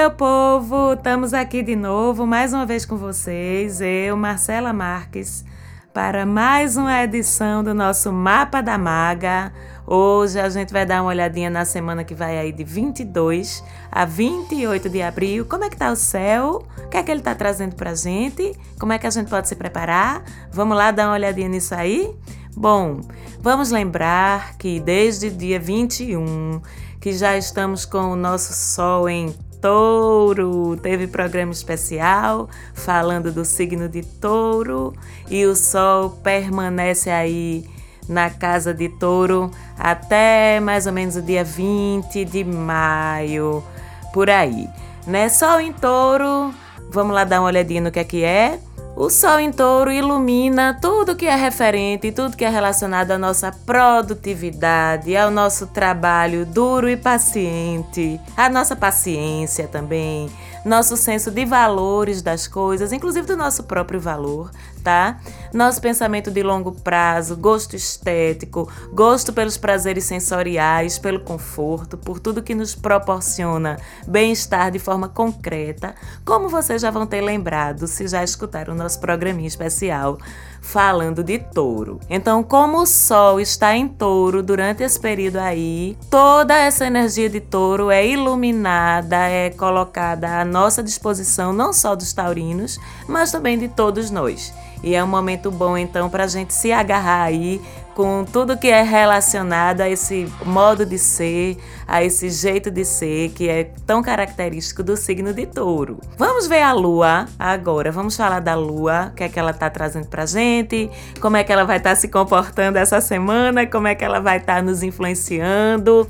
Meu povo, estamos aqui de novo, mais uma vez com vocês, eu, Marcela Marques, para mais uma edição do nosso Mapa da Maga. Hoje a gente vai dar uma olhadinha na semana que vai aí de 22 a 28 de abril. Como é que tá o céu? O que é que ele tá trazendo pra gente? Como é que a gente pode se preparar? Vamos lá dar uma olhadinha nisso aí? Bom, vamos lembrar que desde dia 21 que já estamos com o nosso Sol em Touro. Teve programa especial falando do signo de Touro e o Sol permanece aí na casa de Touro até mais ou menos o dia 20 de maio, por aí. Né? Sol em Touro, vamos lá dar uma olhadinha no que é que é. O Sol em Touro ilumina tudo que é referente, tudo que é relacionado à nossa produtividade, ao nosso trabalho duro e paciente, à nossa paciência também, nosso senso de valores das coisas, inclusive do nosso próprio valor, tá? Nosso pensamento de longo prazo, gosto estético, gosto pelos prazeres sensoriais, pelo conforto, por tudo que nos proporciona bem-estar de forma concreta, como vocês já vão ter lembrado se já escutaram o nosso programinha especial falando de touro. Então, como o Sol está em touro durante esse período aí, toda essa energia de touro é iluminada, é colocada à nossa disposição, não só dos taurinos, mas também de todos nós. E é um momento bom então para a gente se agarrar aí com tudo que é relacionado a esse modo de ser, a esse jeito de ser que é tão característico do signo de touro. Vamos ver a lua agora, vamos falar da lua, o que é que ela está trazendo para gente, como é que ela vai estar tá se comportando essa semana, como é que ela vai estar tá nos influenciando.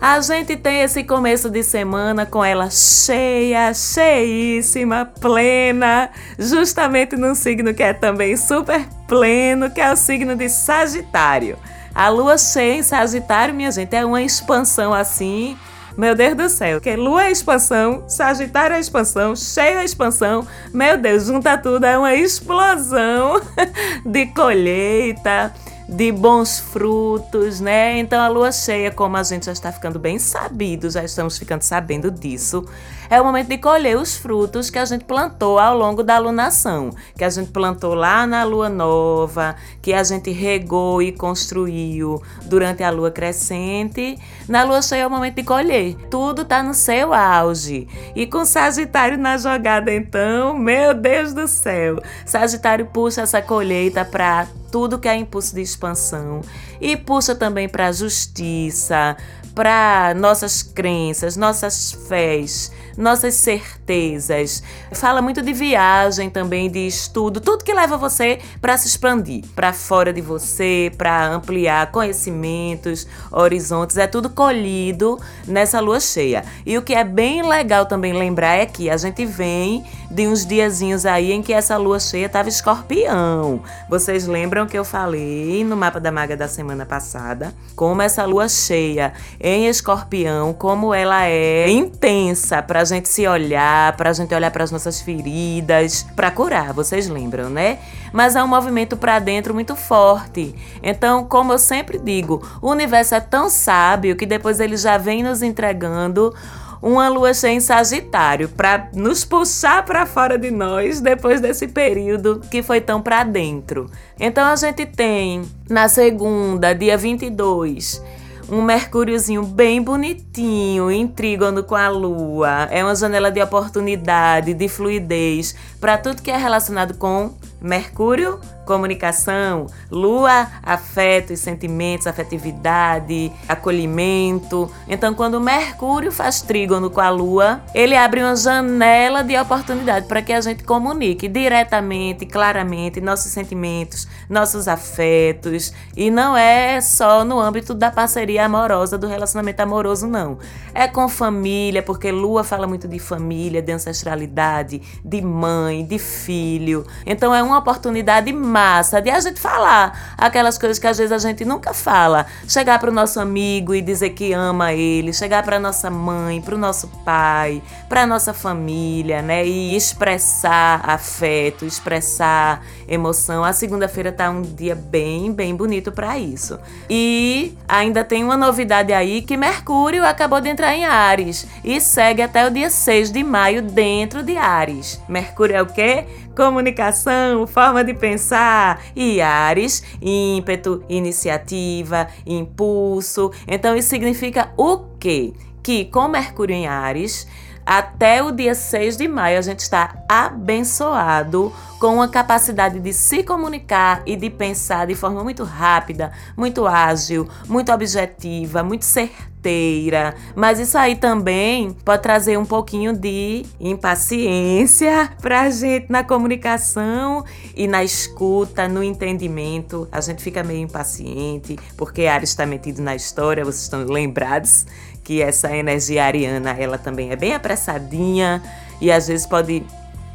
A gente tem esse começo de semana com ela cheia, cheíssima, plena, justamente num signo que é também super pleno, que é o signo de Sagitário. A lua cheia em Sagitário, minha gente, é uma expansão assim. Meu Deus do céu, que lua é expansão, Sagitário é expansão, cheio é expansão. Meu Deus, junta tudo, é uma explosão de colheita de bons frutos, né? Então a lua cheia, como a gente já está ficando bem sabido, já estamos ficando sabendo disso, é o momento de colher os frutos que a gente plantou ao longo da alunação, que a gente plantou lá na lua nova, que a gente regou e construiu durante a lua crescente. Na lua cheia é o momento de colher. Tudo está no seu auge. E com Sagitário na jogada, então, meu Deus do céu, Sagitário puxa essa colheita para tudo que é impulso de expansão e puxa também para a justiça, para nossas crenças, nossas fés, nossas certezas. Fala muito de viagem também, de estudo, tudo que leva você para se expandir, para fora de você, para ampliar conhecimentos, horizontes, é tudo colhido nessa lua cheia. E o que é bem legal também lembrar é que a gente vem de uns diazinhos aí em que essa lua cheia estava escorpião. Vocês lembram que eu falei no mapa da maga da semana passada como essa lua cheia em escorpião, como ela é intensa para a gente se olhar, para a gente olhar para as nossas feridas, para curar, vocês lembram, né? Mas é um movimento para dentro muito forte. Então, como eu sempre digo, o universo é tão sábio que depois ele já vem nos entregando uma lua cheia em Sagitário para nos puxar para fora de nós depois desse período que foi tão para dentro. Então a gente tem na segunda, dia 22, um Mercúriozinho bem bonitinho, em trígono com a Lua. É uma janela de oportunidade, de fluidez, para tudo que é relacionado com Mercúrio comunicação, lua, afeto e sentimentos, afetividade, acolhimento. Então, quando Mercúrio faz trígono com a lua, ele abre uma janela de oportunidade para que a gente comunique diretamente, claramente nossos sentimentos, nossos afetos. E não é só no âmbito da parceria amorosa, do relacionamento amoroso, não. É com família, porque lua fala muito de família, de ancestralidade, de mãe, de filho. Então, é uma uma oportunidade massa de a gente falar aquelas coisas que às vezes a gente nunca fala. Chegar para o nosso amigo e dizer que ama ele, chegar para nossa mãe, para o nosso pai, para nossa família, né? E expressar afeto, expressar emoção. A segunda-feira tá um dia bem, bem bonito para isso. E ainda tem uma novidade aí que Mercúrio acabou de entrar em Ares e segue até o dia 6 de maio dentro de Ares. Mercúrio é o quê? Comunicação, forma de pensar. E Ares, ímpeto, iniciativa, impulso. Então isso significa o quê? Que com Mercúrio em Ares, até o dia 6 de maio a gente está abençoado com a capacidade de se comunicar e de pensar de forma muito rápida, muito ágil, muito objetiva, muito certeira. Mas isso aí também pode trazer um pouquinho de impaciência pra gente na comunicação e na escuta, no entendimento. A gente fica meio impaciente porque Ares está metido na história, vocês estão lembrados que essa energia ariana, ela também é bem apressadinha e às vezes pode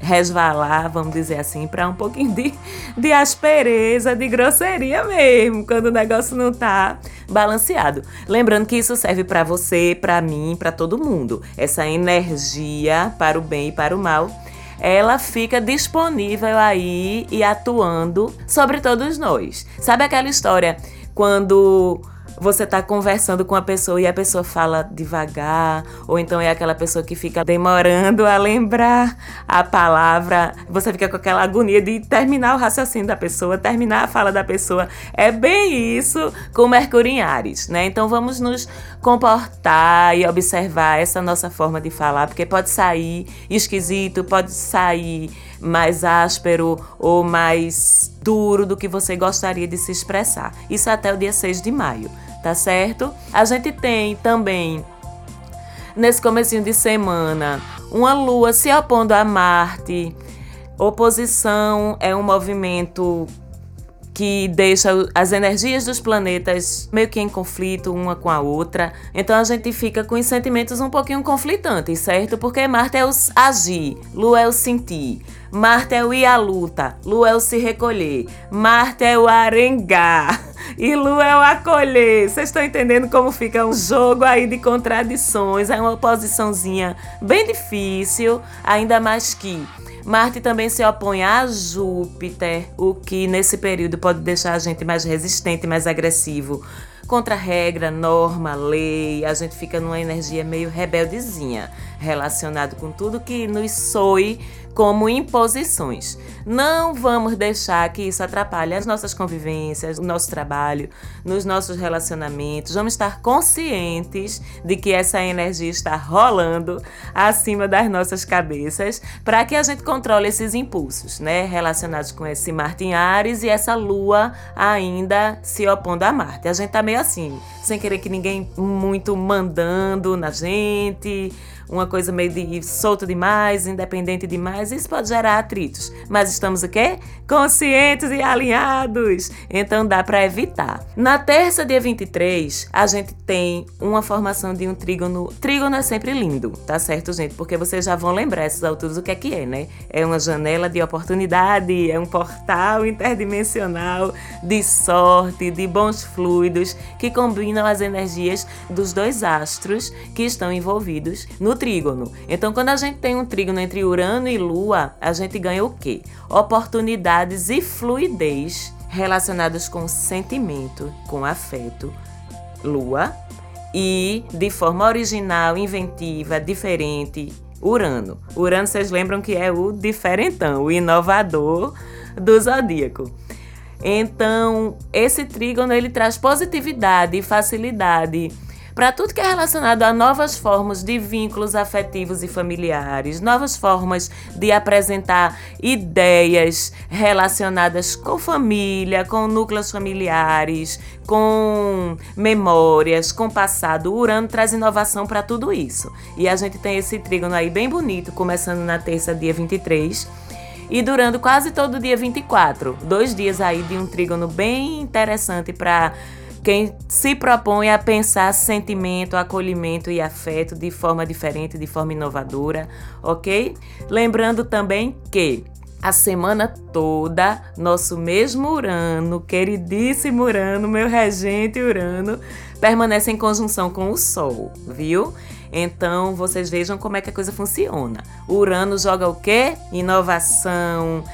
resvalar, vamos dizer assim, para um pouquinho de, de aspereza, de grosseria mesmo, quando o negócio não tá balanceado. Lembrando que isso serve para você, para mim, para todo mundo. Essa energia para o bem e para o mal, ela fica disponível aí e atuando sobre todos nós. Sabe aquela história quando você tá conversando com a pessoa e a pessoa fala devagar, ou então é aquela pessoa que fica demorando a lembrar a palavra, você fica com aquela agonia de terminar o raciocínio da pessoa, terminar a fala da pessoa. É bem isso com Mercúrio em Ares, né? Então vamos nos comportar e observar essa nossa forma de falar, porque pode sair esquisito, pode sair mais áspero ou mais duro do que você gostaria de se expressar. Isso até o dia 6 de maio tá certo? A gente tem também nesse comecinho de semana uma lua se opondo a Marte. Oposição é um movimento que deixa as energias dos planetas meio que em conflito uma com a outra. Então a gente fica com os sentimentos um pouquinho conflitantes, certo? Porque Marte é o agir, Lua é o sentir. Marte é o ir à luta, Lua é o se recolher. Marte é o arengar. E Lua é o acolher. Vocês estão entendendo como fica um jogo aí de contradições? É uma oposiçãozinha bem difícil, ainda mais que Marte também se opõe a Júpiter, o que nesse período pode deixar a gente mais resistente, mais agressivo. Contra regra, norma, lei, a gente fica numa energia meio rebeldezinha, relacionado com tudo que nos soe como imposições. Não vamos deixar que isso atrapalhe as nossas convivências, o nosso trabalho, nos nossos relacionamentos. Vamos estar conscientes de que essa energia está rolando acima das nossas cabeças para que a gente controle esses impulsos, né, relacionados com esse Marte em Ares e essa lua ainda se opondo a Marte. A gente tá meio assim, sem querer que ninguém muito mandando na gente, uma coisa meio de solta demais, independente demais, isso pode gerar atritos. Mas estamos o quê? Conscientes e alinhados. Então dá para evitar. Na terça, dia 23, a gente tem uma formação de um trígono. Trígono é sempre lindo, tá certo, gente? Porque vocês já vão lembrar essas alturas o que é que é, né? É uma janela de oportunidade, é um portal interdimensional de sorte, de bons fluidos que combinam as energias dos dois astros que estão envolvidos no trígono. Então, quando a gente tem um trígono entre Urano e a gente ganha o quê? Oportunidades e fluidez relacionadas com sentimento, com afeto, Lua, e de forma original, inventiva, diferente, Urano. Urano, vocês lembram que é o diferentão, o inovador do zodíaco. Então, esse trígono ele traz positividade e facilidade para tudo que é relacionado a novas formas de vínculos afetivos e familiares, novas formas de apresentar ideias relacionadas com família, com núcleos familiares, com memórias, com passado. O Urano traz inovação para tudo isso. E a gente tem esse trígono aí bem bonito, começando na terça, dia 23 e durando quase todo o dia 24. Dois dias aí de um trígono bem interessante para quem se propõe a pensar sentimento, acolhimento e afeto de forma diferente, de forma inovadora, ok? Lembrando também que a semana toda, nosso mesmo Urano, queridíssimo Urano, meu regente Urano, permanece em conjunção com o Sol, viu? Então vocês vejam como é que a coisa funciona. O Urano joga o quê? Inovação,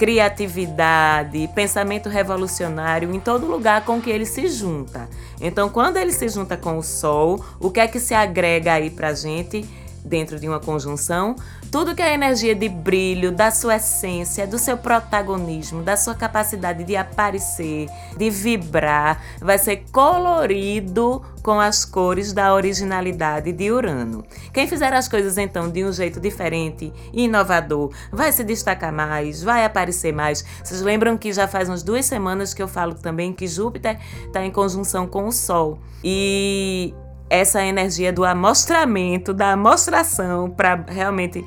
criatividade, pensamento revolucionário em todo lugar com que ele se junta. Então, quando ele se junta com o Sol, o que é que se agrega aí pra gente? dentro de uma conjunção, tudo que é energia de brilho, da sua essência, do seu protagonismo, da sua capacidade de aparecer, de vibrar, vai ser colorido com as cores da originalidade de Urano. Quem fizer as coisas então de um jeito diferente e inovador vai se destacar mais, vai aparecer mais. Vocês lembram que já faz umas duas semanas que eu falo também que Júpiter está em conjunção com o Sol. E essa energia do amostramento, da amostração, para realmente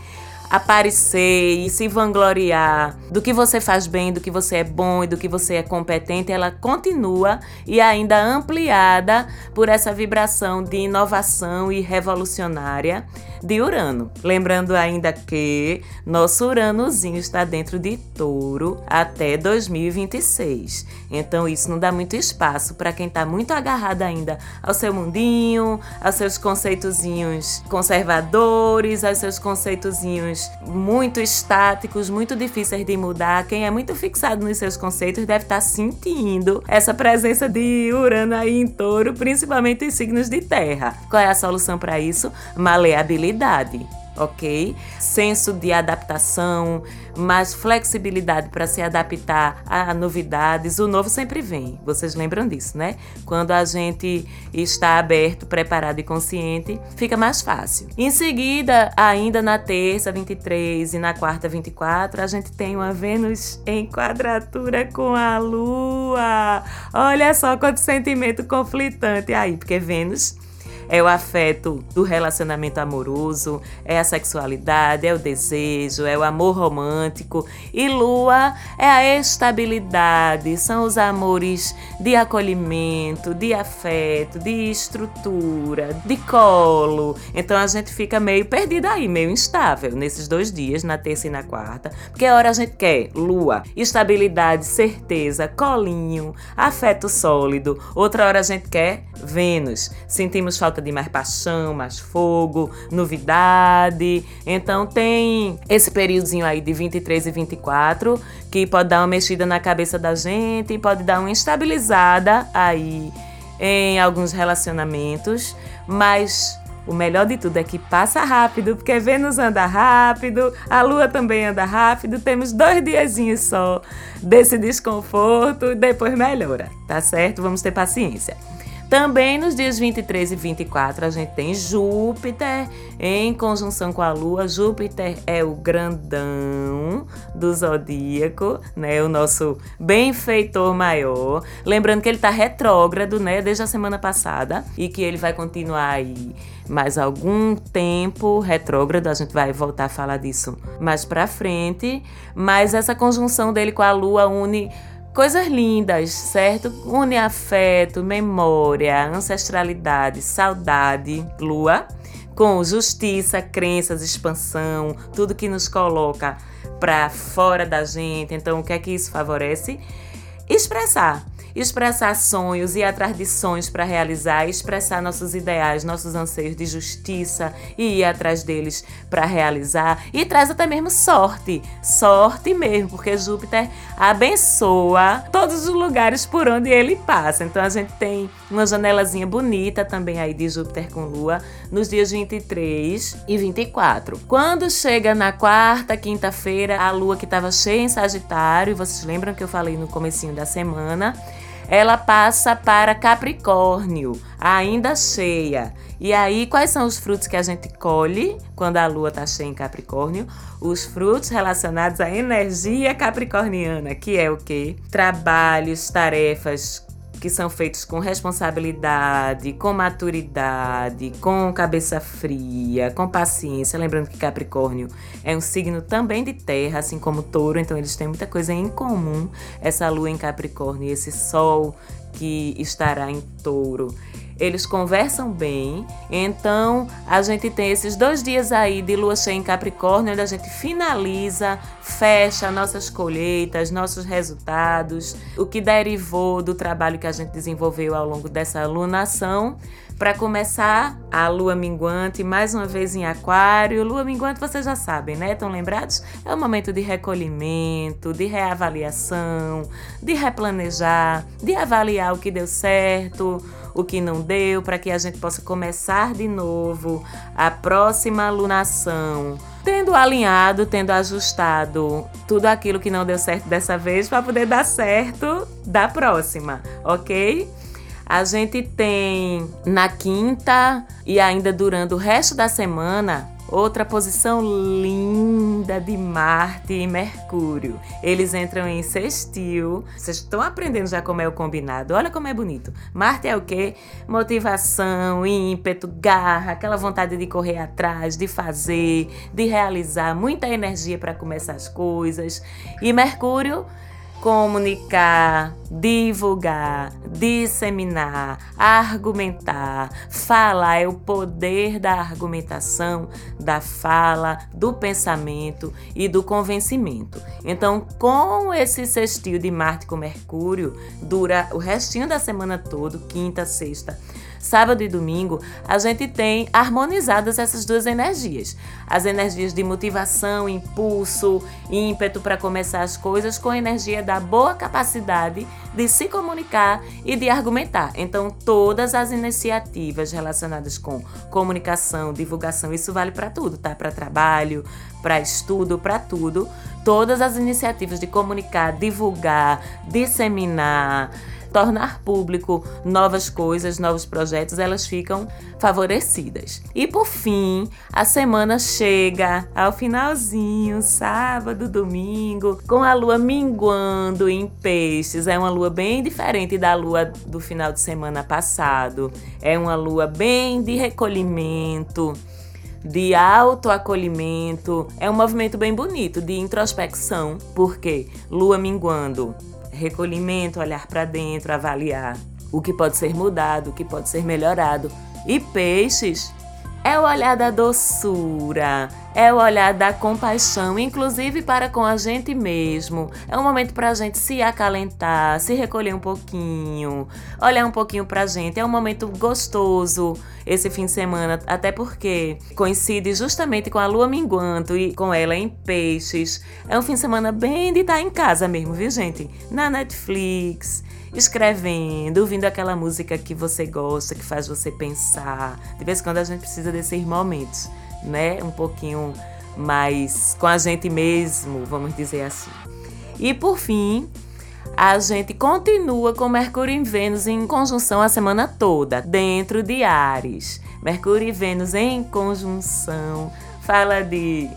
aparecer e se vangloriar do que você faz bem, do que você é bom e do que você é competente, ela continua e ainda ampliada por essa vibração de inovação e revolucionária de Urano. Lembrando ainda que nosso Uranozinho está dentro de Touro até 2026. Então isso não dá muito espaço para quem está muito agarrado ainda ao seu mundinho, aos seus conceitozinhos conservadores, aos seus conceitozinhos muito estáticos, muito difíceis de mudar. Quem é muito fixado nos seus conceitos deve estar tá sentindo essa presença de Urano aí em Touro, principalmente em signos de terra. Qual é a solução para isso? Maleabilidade flexibilidade, ok? Senso de adaptação, mais flexibilidade para se adaptar a novidades. O novo sempre vem, vocês lembram disso, né? Quando a gente está aberto, preparado e consciente, fica mais fácil. Em seguida, ainda na terça 23 e na quarta 24, a gente tem uma Vênus em quadratura com a Lua. Olha só quanto sentimento conflitante aí, porque Vênus é o afeto do relacionamento amoroso, é a sexualidade, é o desejo, é o amor romântico. E lua é a estabilidade, são os amores de acolhimento, de afeto, de estrutura, de colo. Então a gente fica meio perdida aí, meio instável nesses dois dias, na terça e na quarta. Porque a hora a gente quer lua, estabilidade, certeza, colinho, afeto sólido. Outra hora a gente quer Vênus. Sentimos falta de mais paixão, mais fogo, novidade. Então tem esse períodozinho aí de 23 e 24 que pode dar uma mexida na cabeça da gente, pode dar uma instabilizada aí em alguns relacionamentos, mas o melhor de tudo é que passa rápido, porque Vênus anda rápido, a Lua também anda rápido. Temos dois diazinhos só desse desconforto depois melhora, tá certo? Vamos ter paciência. Também nos dias 23 e 24 a gente tem Júpiter em conjunção com a Lua. Júpiter é o grandão do zodíaco, né? O nosso benfeitor maior. Lembrando que ele está retrógrado, né? Desde a semana passada e que ele vai continuar aí mais algum tempo retrógrado. A gente vai voltar a falar disso mais para frente. Mas essa conjunção dele com a Lua une Coisas lindas, certo? Une afeto, memória, ancestralidade, saudade, lua, com justiça, crenças, expansão, tudo que nos coloca para fora da gente. Então, o que é que isso favorece? Expressar expressar sonhos, ir atrás de sonhos para realizar, expressar nossos ideais, nossos anseios de justiça e ir atrás deles para realizar. E traz até mesmo sorte, sorte mesmo, porque Júpiter abençoa todos os lugares por onde ele passa. Então a gente tem uma janelazinha bonita também aí de Júpiter com Lua nos dias 23 e 24. Quando chega na quarta, quinta-feira, a Lua que estava cheia em Sagitário, vocês lembram que eu falei no comecinho da semana, ela passa para Capricórnio, ainda cheia. E aí, quais são os frutos que a gente colhe quando a lua está cheia em Capricórnio? Os frutos relacionados à energia capricorniana, que é o quê? Trabalhos, tarefas que são feitos com responsabilidade, com maturidade, com cabeça fria, com paciência. Lembrando que Capricórnio é um signo também de terra, assim como Touro, então eles têm muita coisa em comum. Essa lua em Capricórnio e esse sol que estará em Touro eles conversam bem. Então, a gente tem esses dois dias aí de lua cheia em Capricórnio, onde a gente finaliza, fecha nossas colheitas, nossos resultados, o que derivou do trabalho que a gente desenvolveu ao longo dessa lunação. Para começar, a lua minguante, mais uma vez em Aquário. Lua minguante, vocês já sabem, né? Estão lembrados? É um momento de recolhimento, de reavaliação, de replanejar, de avaliar o que deu certo, o que não deu, para que a gente possa começar de novo a próxima lunação. Tendo alinhado, tendo ajustado tudo aquilo que não deu certo dessa vez para poder dar certo da próxima, ok? A gente tem na quinta e ainda durante o resto da semana Outra posição linda de Marte e Mercúrio. Eles entram em sextil. Vocês estão aprendendo já como é o combinado. Olha como é bonito. Marte é o quê? Motivação, ímpeto, garra, aquela vontade de correr atrás, de fazer, de realizar, muita energia para começar as coisas. E Mercúrio comunicar, divulgar, disseminar, argumentar. Falar é o poder da argumentação, da fala, do pensamento e do convencimento. Então, com esse sextil de Marte com Mercúrio, dura o restinho da semana todo, quinta, sexta sábado e domingo, a gente tem harmonizadas essas duas energias. As energias de motivação, impulso, ímpeto para começar as coisas, com a energia da boa capacidade de se comunicar e de argumentar. Então, todas as iniciativas relacionadas com comunicação, divulgação, isso vale para tudo, tá? Para trabalho, para estudo, para tudo. Todas as iniciativas de comunicar, divulgar, disseminar, tornar público novas coisas, novos projetos, elas ficam favorecidas. E por fim, a semana chega ao finalzinho, sábado, domingo, com a lua minguando em peixes. É uma lua bem diferente da lua do final de semana passado. É uma lua bem de recolhimento de autoacolhimento. É um movimento bem bonito de introspecção, porque lua minguando recolhimento, olhar para dentro, avaliar o que pode ser mudado, o que pode ser melhorado. E peixes é o olhar da doçura, é o olhar da compaixão, inclusive para com a gente mesmo. É um momento para a gente se acalentar, se recolher um pouquinho, olhar um pouquinho para a gente. É um momento gostoso esse fim de semana, até porque coincide justamente com a lua minguando e com ela em peixes. É um fim de semana bem de estar em casa mesmo, viu, gente? Na Netflix escrevendo, ouvindo aquela música que você gosta, que faz você pensar. De vez em quando a gente precisa desses momentos, né? Um pouquinho mais com a gente mesmo, vamos dizer assim. E por fim, a gente continua com Mercúrio e Vênus em conjunção a semana toda, dentro de Ares. Mercúrio e Vênus em conjunção fala de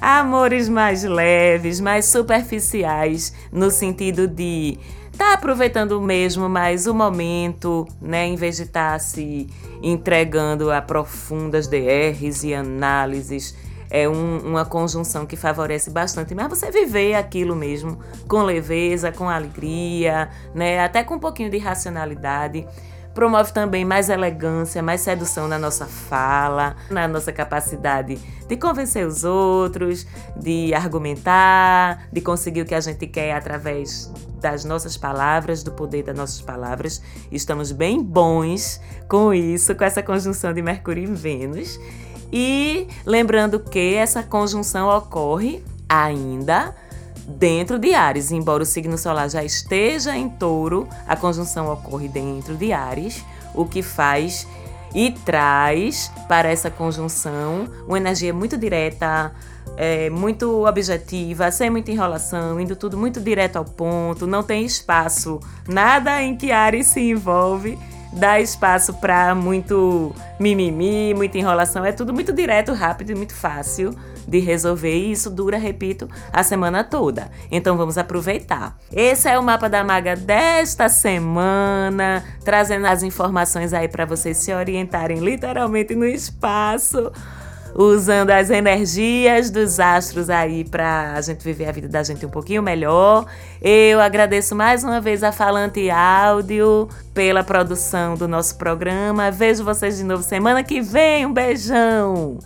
amores mais leves, mais superficiais, no sentido de tá aproveitando mesmo mais o momento, né, em vez de estar tá se entregando a profundas DRs e análises. É um, uma conjunção que favorece bastante, mas você viver aquilo mesmo com leveza, com alegria, né, até com um pouquinho de racionalidade. Promove também mais elegância, mais sedução na nossa fala, na nossa capacidade de convencer os outros, de argumentar, de conseguir o que a gente quer através das nossas palavras, do poder das nossas palavras. Estamos bem bons com isso, com essa conjunção de Mercúrio e Vênus. E lembrando que essa conjunção ocorre ainda dentro de Ares. Embora o signo solar já esteja em touro, a conjunção ocorre dentro de Ares, o que faz e traz para essa conjunção uma energia muito direta, é, muito objetiva, sem muita enrolação, indo tudo muito direto ao ponto, não tem espaço, nada em que Ares se envolve dá espaço para muito mimimi, muita enrolação, é tudo muito direto, rápido e muito fácil de resolver e isso dura, repito, a semana toda. Então vamos aproveitar. Esse é o mapa da maga desta semana, trazendo as informações aí para vocês se orientarem literalmente no espaço usando as energias dos astros aí para a gente viver a vida da gente um pouquinho melhor. Eu agradeço mais uma vez a Falante Áudio pela produção do nosso programa. Vejo vocês de novo semana que vem. Um beijão!